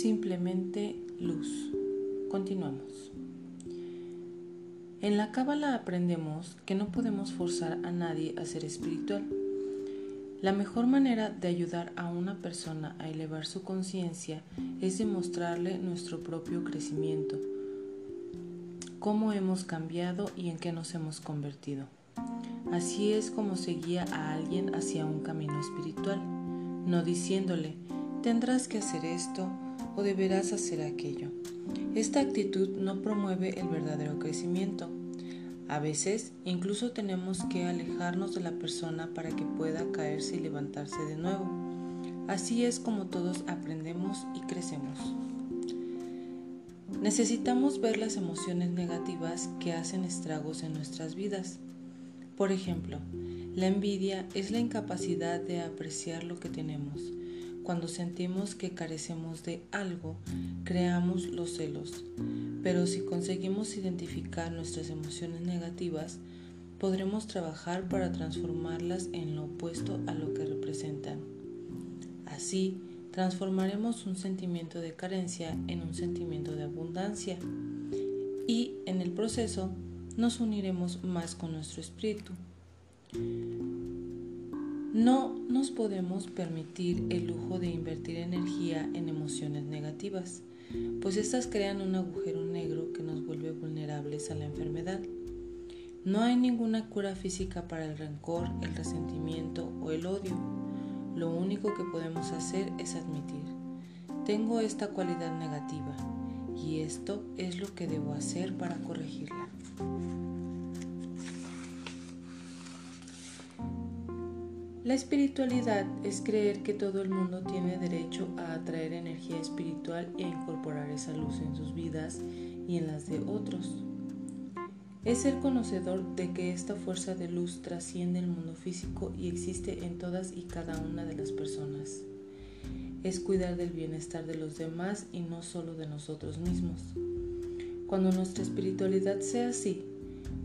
simplemente luz. Continuamos. En la Cábala aprendemos que no podemos forzar a nadie a ser espiritual. La mejor manera de ayudar a una persona a elevar su conciencia es demostrarle nuestro propio crecimiento, cómo hemos cambiado y en qué nos hemos convertido. Así es como se guía a alguien hacia un camino espiritual, no diciéndole, tendrás que hacer esto o deberás hacer aquello. Esta actitud no promueve el verdadero crecimiento. A veces incluso tenemos que alejarnos de la persona para que pueda caerse y levantarse de nuevo. Así es como todos aprendemos y crecemos. Necesitamos ver las emociones negativas que hacen estragos en nuestras vidas. Por ejemplo, la envidia es la incapacidad de apreciar lo que tenemos cuando sentimos que carecemos de algo, creamos los celos. Pero si conseguimos identificar nuestras emociones negativas, podremos trabajar para transformarlas en lo opuesto a lo que representan. Así, transformaremos un sentimiento de carencia en un sentimiento de abundancia y en el proceso nos uniremos más con nuestro espíritu. No nos podemos permitir el lujo de invertir energía en emociones negativas, pues estas crean un agujero negro que nos vuelve vulnerables a la enfermedad. No hay ninguna cura física para el rencor, el resentimiento o el odio. Lo único que podemos hacer es admitir, tengo esta cualidad negativa y esto es lo que debo hacer para corregirla. La espiritualidad es creer que todo el mundo tiene derecho a atraer energía espiritual a incorporar esa luz en sus vidas y en las de otros. Es ser conocedor de que esta fuerza de luz trasciende el mundo físico y existe en todas y cada una de las personas. Es cuidar del bienestar de los demás y no solo de nosotros mismos. Cuando nuestra espiritualidad sea así,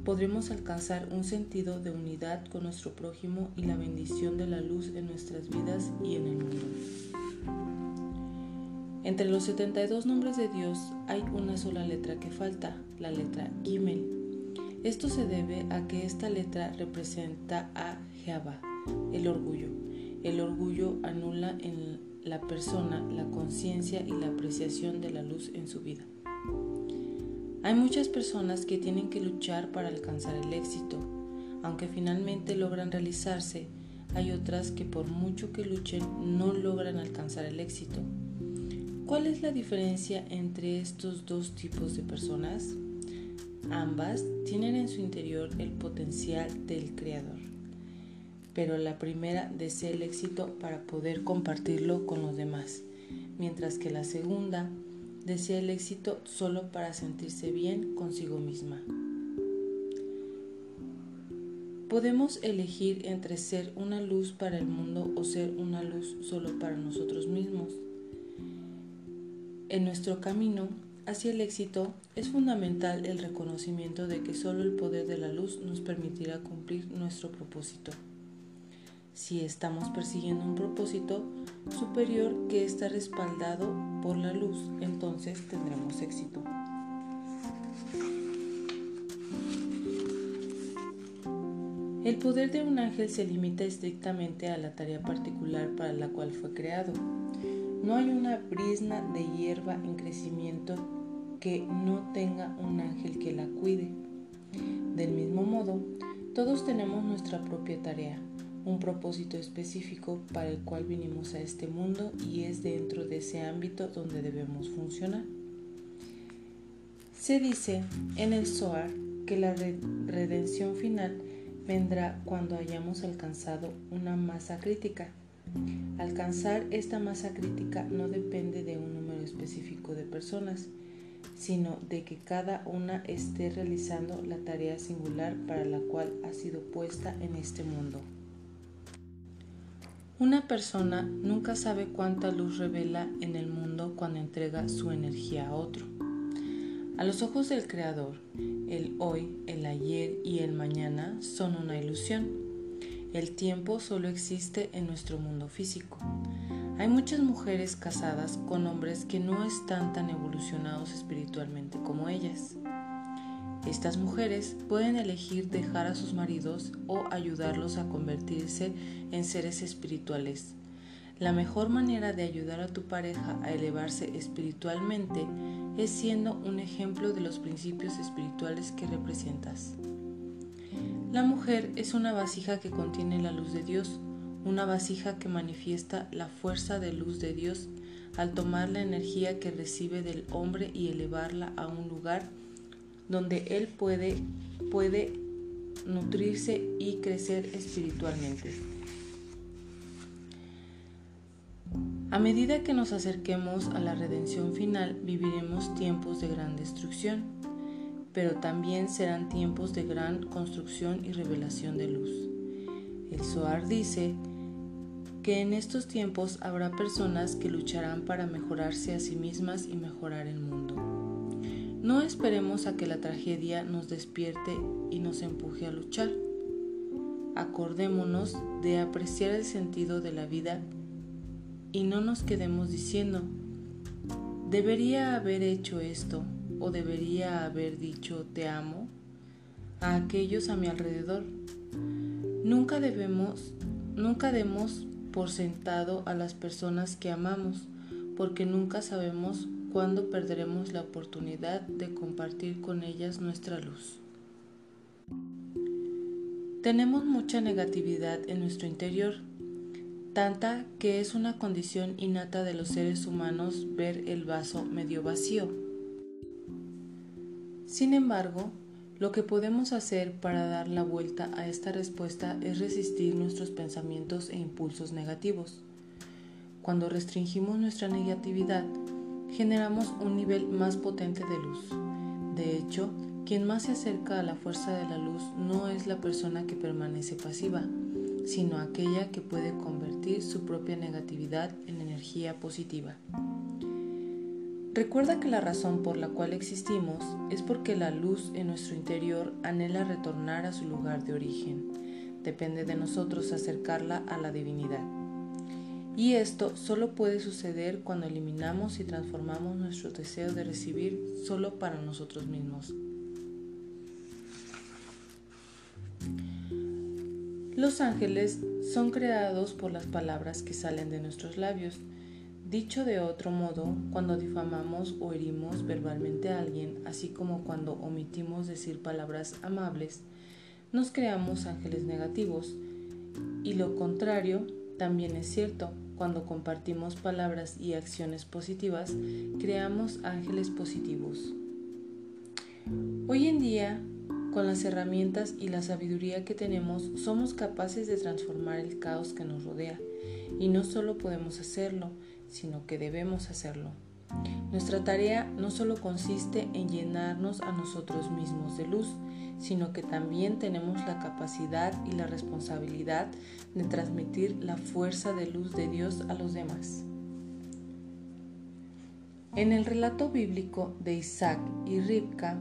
podremos alcanzar un sentido de unidad con nuestro prójimo y la bendición de la luz en nuestras vidas y en el mundo. Entre los 72 nombres de Dios hay una sola letra que falta, la letra Gimel. Esto se debe a que esta letra representa a Jehová, el orgullo. El orgullo anula en la persona la conciencia y la apreciación de la luz en su vida. Hay muchas personas que tienen que luchar para alcanzar el éxito. Aunque finalmente logran realizarse, hay otras que por mucho que luchen no logran alcanzar el éxito. ¿Cuál es la diferencia entre estos dos tipos de personas? Ambas tienen en su interior el potencial del creador, pero la primera desea el éxito para poder compartirlo con los demás, mientras que la segunda desea el éxito solo para sentirse bien consigo misma. Podemos elegir entre ser una luz para el mundo o ser una luz solo para nosotros mismos. En nuestro camino hacia el éxito es fundamental el reconocimiento de que solo el poder de la luz nos permitirá cumplir nuestro propósito. Si estamos persiguiendo un propósito superior que está respaldado por la luz, entonces tendremos éxito. El poder de un ángel se limita estrictamente a la tarea particular para la cual fue creado. No hay una brisna de hierba en crecimiento que no tenga un ángel que la cuide. Del mismo modo, todos tenemos nuestra propia tarea, un propósito específico para el cual vinimos a este mundo y es dentro de ese ámbito donde debemos funcionar. Se dice en el Zohar que la redención final vendrá cuando hayamos alcanzado una masa crítica. Alcanzar esta masa crítica no depende de un número específico de personas, sino de que cada una esté realizando la tarea singular para la cual ha sido puesta en este mundo. Una persona nunca sabe cuánta luz revela en el mundo cuando entrega su energía a otro. A los ojos del Creador, el hoy, el ayer y el mañana son una ilusión. El tiempo solo existe en nuestro mundo físico. Hay muchas mujeres casadas con hombres que no están tan evolucionados espiritualmente como ellas. Estas mujeres pueden elegir dejar a sus maridos o ayudarlos a convertirse en seres espirituales. La mejor manera de ayudar a tu pareja a elevarse espiritualmente es siendo un ejemplo de los principios espirituales que representas. La mujer es una vasija que contiene la luz de Dios, una vasija que manifiesta la fuerza de luz de Dios al tomar la energía que recibe del hombre y elevarla a un lugar donde él puede, puede nutrirse y crecer espiritualmente. A medida que nos acerquemos a la redención final, viviremos tiempos de gran destrucción, pero también serán tiempos de gran construcción y revelación de luz. El Zohar dice que en estos tiempos habrá personas que lucharán para mejorarse a sí mismas y mejorar el mundo. No esperemos a que la tragedia nos despierte y nos empuje a luchar. Acordémonos de apreciar el sentido de la vida y no nos quedemos diciendo, debería haber hecho esto o debería haber dicho te amo a aquellos a mi alrededor. Nunca debemos, nunca demos por sentado a las personas que amamos, porque nunca sabemos cuándo perderemos la oportunidad de compartir con ellas nuestra luz. Tenemos mucha negatividad en nuestro interior tanta que es una condición innata de los seres humanos ver el vaso medio vacío. Sin embargo, lo que podemos hacer para dar la vuelta a esta respuesta es resistir nuestros pensamientos e impulsos negativos. Cuando restringimos nuestra negatividad, generamos un nivel más potente de luz. De hecho, quien más se acerca a la fuerza de la luz no es la persona que permanece pasiva, sino aquella que puede convertir su propia negatividad en energía positiva. Recuerda que la razón por la cual existimos es porque la luz en nuestro interior anhela retornar a su lugar de origen. Depende de nosotros acercarla a la divinidad. Y esto solo puede suceder cuando eliminamos y transformamos nuestro deseo de recibir solo para nosotros mismos. Los ángeles son creados por las palabras que salen de nuestros labios. Dicho de otro modo, cuando difamamos o herimos verbalmente a alguien, así como cuando omitimos decir palabras amables, nos creamos ángeles negativos. Y lo contrario también es cierto. Cuando compartimos palabras y acciones positivas, creamos ángeles positivos. Hoy en día con las herramientas y la sabiduría que tenemos, somos capaces de transformar el caos que nos rodea. Y no solo podemos hacerlo, sino que debemos hacerlo. Nuestra tarea no solo consiste en llenarnos a nosotros mismos de luz, sino que también tenemos la capacidad y la responsabilidad de transmitir la fuerza de luz de Dios a los demás. En el relato bíblico de Isaac y Ribka,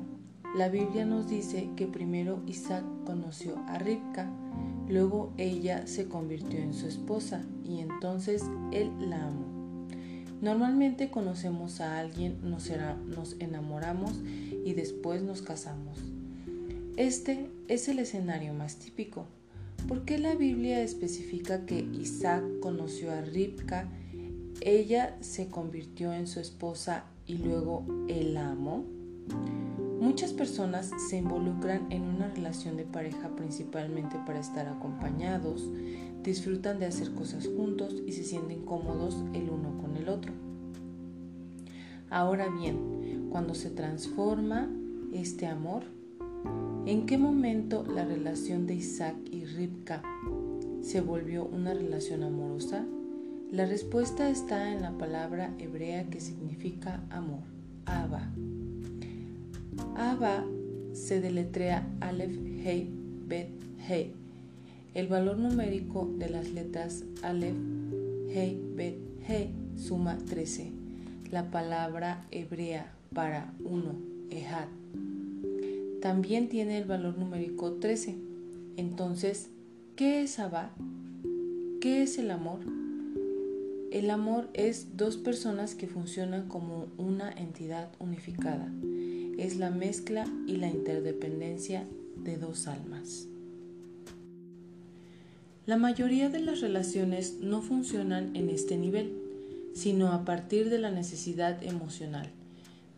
la Biblia nos dice que primero Isaac conoció a Ribka, luego ella se convirtió en su esposa y entonces él la amó. Normalmente conocemos a alguien, nos, enamoramos y después nos casamos. Este es el escenario más típico. ¿Por qué la Biblia especifica que Isaac conoció a Ribka, ella se convirtió en su esposa y luego la amó? Muchas personas se involucran en una relación de pareja principalmente para estar acompañados, disfrutan de hacer cosas juntos y se sienten cómodos el uno con el otro. Ahora bien, cuando se transforma este amor, ¿en qué momento la relación de Isaac y Ribka se volvió una relación amorosa? La respuesta está en la palabra hebrea que significa amor, Abba. Abba se deletrea Aleph, Hei, Bet, Hei. El valor numérico de las letras Aleph, Hei, Bet, Hei suma 13. La palabra hebrea para uno, Ehad, también tiene el valor numérico 13. Entonces, ¿qué es Abba? ¿Qué es el amor? El amor es dos personas que funcionan como una entidad unificada. Es la mezcla y la interdependencia de dos almas. La mayoría de las relaciones no funcionan en este nivel, sino a partir de la necesidad emocional,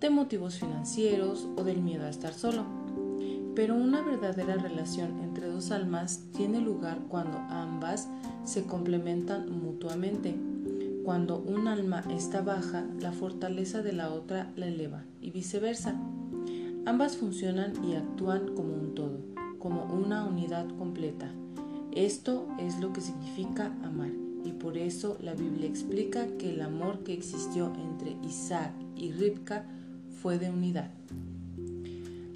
de motivos financieros o del miedo a estar solo. Pero una verdadera relación entre dos almas tiene lugar cuando ambas se complementan mutuamente. Cuando un alma está baja, la fortaleza de la otra la eleva y viceversa. Ambas funcionan y actúan como un todo, como una unidad completa. Esto es lo que significa amar y por eso la Biblia explica que el amor que existió entre Isaac y Ribka fue de unidad.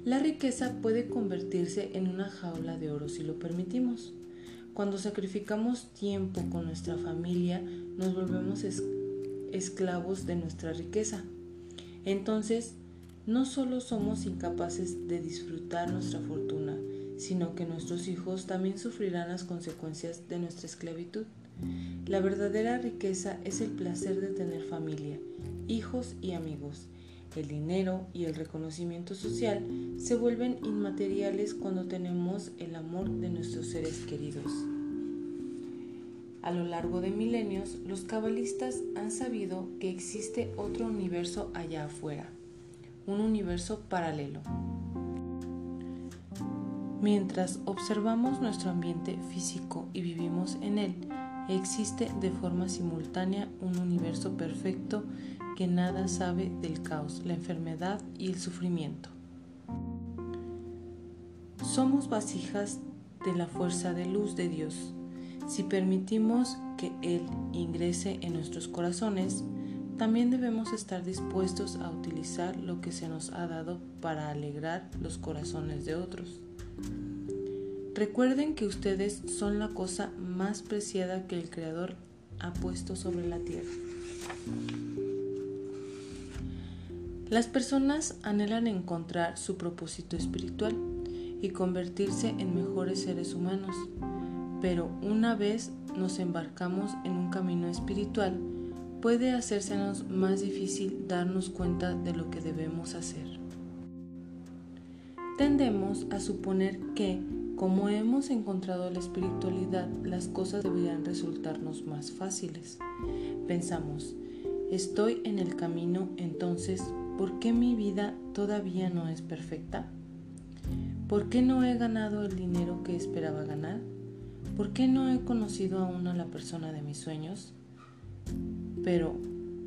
La riqueza puede convertirse en una jaula de oro si lo permitimos. Cuando sacrificamos tiempo con nuestra familia, nos volvemos esclavos de nuestra riqueza. Entonces, no solo somos incapaces de disfrutar nuestra fortuna, sino que nuestros hijos también sufrirán las consecuencias de nuestra esclavitud. La verdadera riqueza es el placer de tener familia, hijos y amigos. El dinero y el reconocimiento social se vuelven inmateriales cuando tenemos el amor de nuestros seres queridos. A lo largo de milenios, los cabalistas han sabido que existe otro universo allá afuera, un universo paralelo, Mientras observamos nuestro ambiente físico y vivimos en él, existe de forma simultánea un universo perfecto que nada sabe del caos, la enfermedad y el sufrimiento. Somos vasijas de la fuerza de luz de Dios. Si permitimos que Él ingrese en nuestros corazones, también debemos estar dispuestos a utilizar lo que se nos ha dado para alegrar los corazones de otros. Recuerden que ustedes son la cosa más preciada que el Creador ha puesto sobre la tierra. Las personas anhelan encontrar su propósito espiritual y convertirse en mejores seres humanos, pero una vez nos embarcamos en un camino espiritual, puede hacérsenos más difícil darnos cuenta de lo que debemos hacer. Tendemos a suponer que, como hemos encontrado la espiritualidad, las cosas deberían resultarnos más fáciles. Pensamos, estoy en el camino, entonces, ¿por qué mi vida todavía no es perfecta? ¿Por qué no he ganado el dinero que esperaba ganar? ¿Por qué no he conocido aún a la persona de mis sueños? Pero,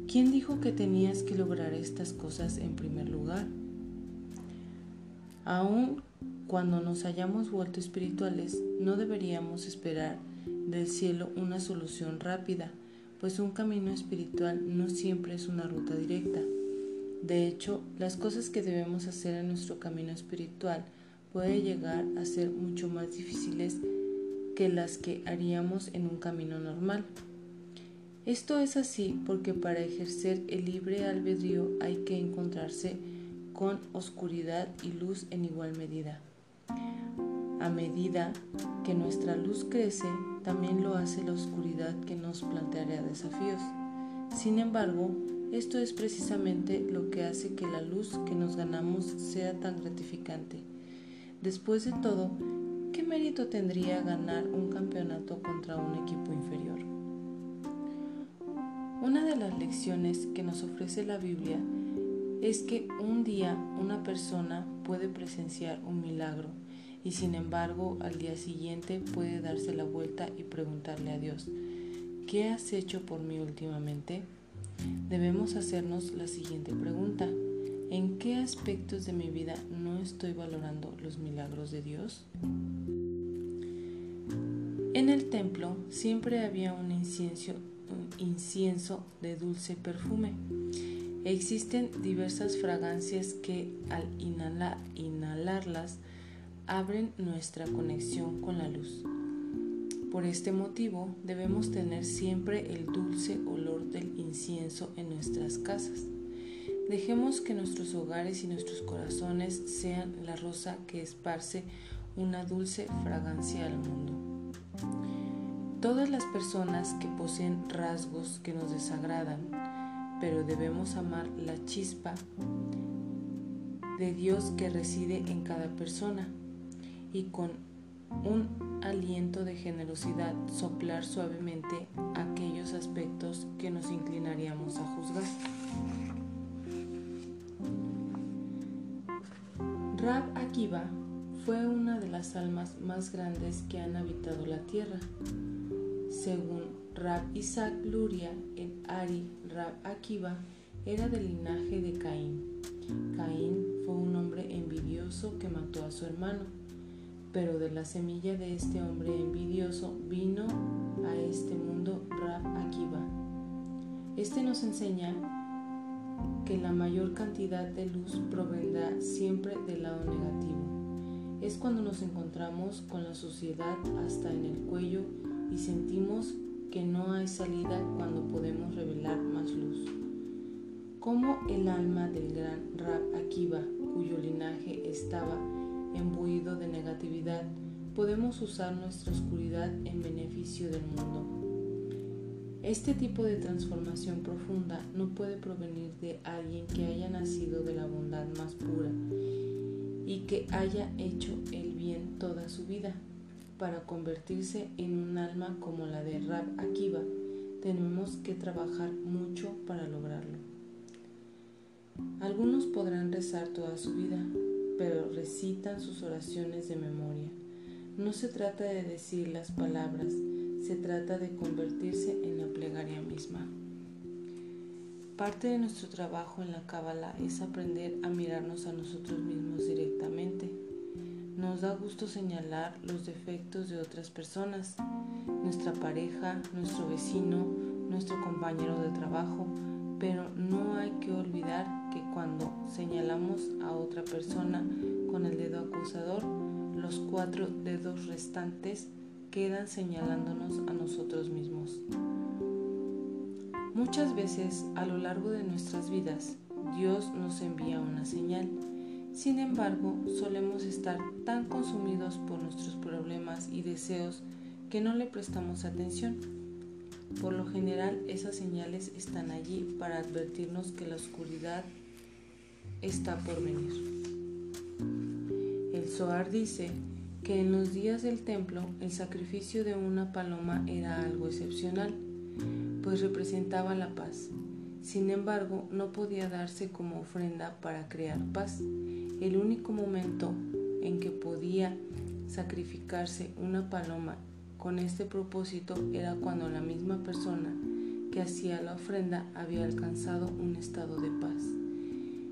¿quién dijo que tenías que lograr estas cosas en primer lugar? Aun cuando nos hayamos vuelto espirituales, no deberíamos esperar del cielo una solución rápida, pues un camino espiritual no siempre es una ruta directa. De hecho, las cosas que debemos hacer en nuestro camino espiritual puede llegar a ser mucho más difíciles que las que haríamos en un camino normal. Esto es así porque para ejercer el libre albedrío hay que encontrarse con oscuridad y luz en igual medida. A medida que nuestra luz crece, también lo hace la oscuridad que nos planteará desafíos. Sin embargo, esto es precisamente lo que hace que la luz que nos ganamos sea tan gratificante. Después de todo, ¿qué mérito tendría ganar un campeonato contra un equipo inferior? Una de las lecciones que nos ofrece la Biblia es que un día una persona puede presenciar un milagro y sin embargo al día siguiente puede darse la vuelta y preguntarle a Dios, ¿qué has hecho por mí últimamente? Debemos hacernos la siguiente pregunta, ¿en qué aspectos de mi vida no estoy valorando los milagros de Dios? En el templo siempre había un incienso, de dulce perfume Existen diversas fragancias que al inhalarlas abren nuestra conexión con la luz. Por este motivo debemos tener siempre el dulce olor del incienso en nuestras casas. Dejemos que nuestros hogares y nuestros corazones sean la rosa que esparce una dulce fragancia al mundo. todas las personas que poseen rasgos que nos desagradan, pero debemos amar la chispa de Dios que reside en cada persona y con un aliento de generosidad soplar suavemente aquellos aspectos que nos inclinaríamos a juzgar. Rab Akiva fue una de las almas más grandes que han habitado la tierra. Según Rab Isaac Luria, el Ari Rab Akiva era del linaje de Caín. Caín fue un hombre envidioso que mató a su hermano, pero de la semilla de este hombre envidioso vino a este mundo Rab Akiva. Este nos enseña que la mayor cantidad de luz provendrá siempre del lado negativo es cuando nos encontramos con la suciedad hasta en el cuello y sentimos que no hay salida cuando podemos revelar más luz. Como el alma del gran Rab Akiva, cuyo linaje estaba embuido de negatividad, podemos usar nuestra oscuridad en beneficio del mundo. Este tipo de transformación profunda no puede provenir de alguien que haya nacido de la bondad más pura y que haya hecho el bien toda su vida. Para convertirse en un alma como la de Rab Akiva, tenemos que trabajar mucho para lograrlo. Algunos podrán rezar toda su vida, pero recitan sus oraciones de memoria. No se trata de decir las palabras, se trata de convertirse en la plegaria misma. Parte de nuestro trabajo en la Cábala es aprender a mirarnos a nosotros mismos directamente. Nos da gusto señalar los defectos de otras personas, nuestra pareja, nuestro vecino, nuestro compañero de trabajo, pero no hay que olvidar que cuando señalamos a otra persona con el dedo acusador, los cuatro dedos restantes quedan señalándonos a nosotros mismos. Muchas veces a lo largo de nuestras vidas Dios nos envía una señal. Sin embargo, solemos estar tan consumidos por nuestros problemas y deseos que no le prestamos atención. Por lo general, esas señales están allí para advertirnos que la oscuridad está por venir. El Zohar dice que en los días del templo el sacrificio de una paloma era algo excepcional pues representaba la paz. Sin embargo, no podía darse como ofrenda para crear paz. El único momento en que podía sacrificarse una paloma con este propósito era cuando la misma persona que hacía la ofrenda había alcanzado un estado de paz.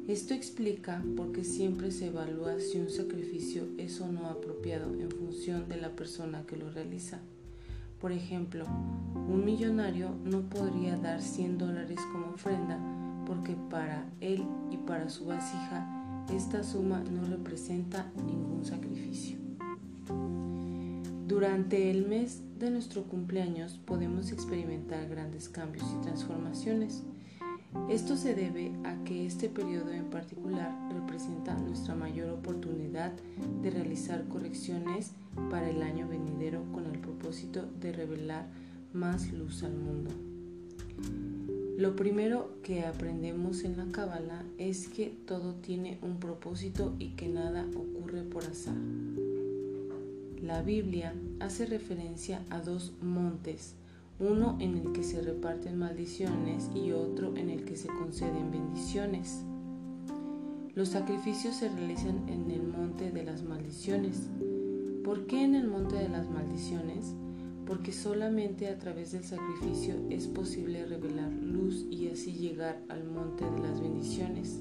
Esto explica por qué siempre se evalúa si un sacrificio es o no apropiado en función de la persona que lo realiza. Por ejemplo, un millonario no podría dar 100 dólares como ofrenda porque para él y para su vasija esta suma no representa ningún sacrificio. Durante el mes de nuestro cumpleaños podemos experimentar grandes cambios y transformaciones. Esto se debe a que este periodo en particular representa nuestra mayor oportunidad de realizar correcciones para el año venidero con el propósito de revelar más luz al mundo. Lo primero que aprendemos en la Cábala es que todo tiene un propósito y que nada ocurre por azar. La Biblia hace referencia a dos montes, uno en el que se reparten maldiciones y otro en el que se conceden bendiciones. Los sacrificios se realizan en el monte de las maldiciones. ¿Por qué en el monte de las maldiciones? Porque solamente a través del sacrificio es posible revelar luz y así llegar al monte de las bendiciones.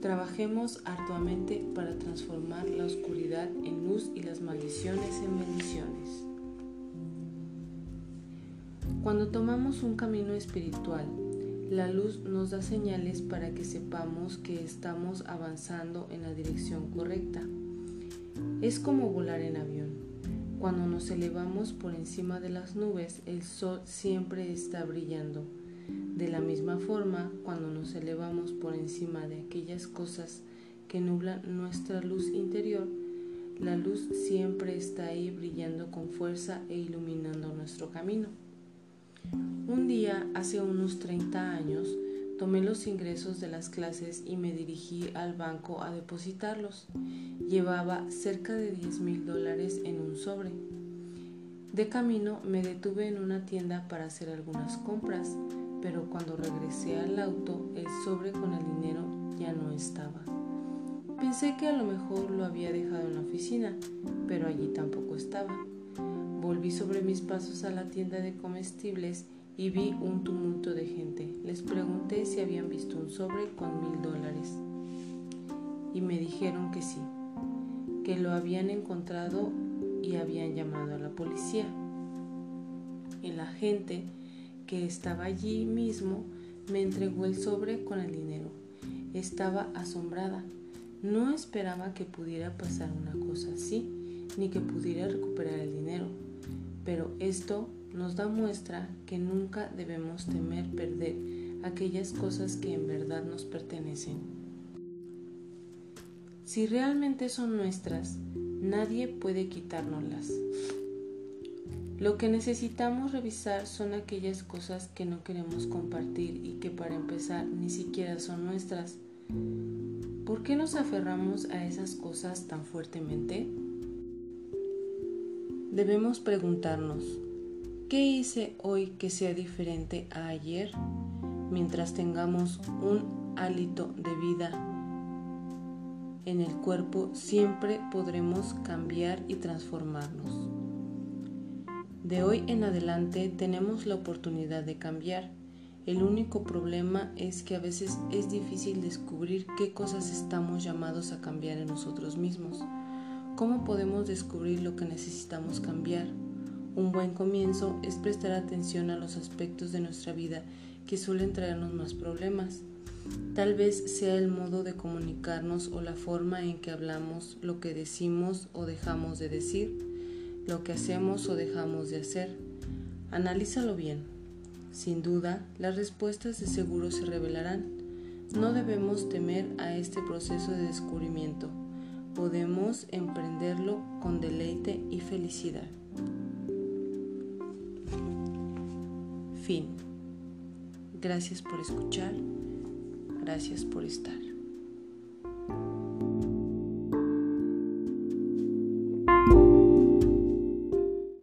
Trabajemos arduamente para transformar la oscuridad en luz y las maldiciones en bendiciones. Cuando tomamos un camino espiritual, la luz nos da señales para que sepamos que estamos avanzando en la dirección correcta. Es como volar en avión. Cuando nos elevamos por encima de las nubes, el sol siempre está brillando. De la misma forma, cuando nos elevamos por encima de aquellas cosas que nublan nuestra luz interior, La luz siempre está ahí brillando con fuerza e iluminando nuestro camino. Un día, hace unos 30 años, tomé los ingresos de las clases y me dirigí al banco a depositarlos. Llevaba cerca de 10 mil dólares en un sobre. De camino me detuve en una tienda para hacer algunas compras, pero cuando regresé al auto el sobre con el dinero ya no estaba. Pensé que a lo mejor lo había dejado en la oficina, pero allí tampoco estaba. Volví sobre mis pasos a la tienda de comestibles y vi un tumulto de gente. Les pregunté si habían visto un sobre con mil dólares y me dijeron que sí, que lo habían encontrado y habían llamado a la policía. El agente que estaba allí mismo me entregó el sobre con el dinero. Estaba asombrada. No esperaba que pudiera pasar una cosa así, ni que pudiera recuperar el dinero. Pero esto nos da muestra que nunca debemos temer perder aquellas cosas que en verdad nos pertenecen. Si realmente son nuestras, nadie puede quitárnoslas. Lo que necesitamos revisar son aquellas cosas que no queremos compartir y que para empezar ni siquiera son nuestras. ¿Por qué nos aferramos a esas cosas tan fuertemente? Debemos preguntarnos, ¿Qué hice hoy que sea diferente a ayer? Mientras tengamos un hálito de vida en el cuerpo, siempre podremos cambiar y transformarnos. De hoy en adelante tenemos la oportunidad de cambiar. El único problema es que a veces es difícil descubrir qué cosas estamos llamados a cambiar en nosotros mismos. ¿Cómo podemos descubrir lo que necesitamos cambiar? Un buen comienzo es prestar atención a los aspectos de nuestra vida que suelen traernos más problemas. Tal vez sea el modo de comunicarnos o la forma en que hablamos, lo que decimos o dejamos de decir, lo que hacemos o dejamos de hacer. Analízalo bien. Sin duda, las respuestas de seguro se revelarán. No debemos temer a este proceso de descubrimiento. Podemos emprenderlo con deleite y felicidad. Fin. Gracias por escuchar. Gracias por estar.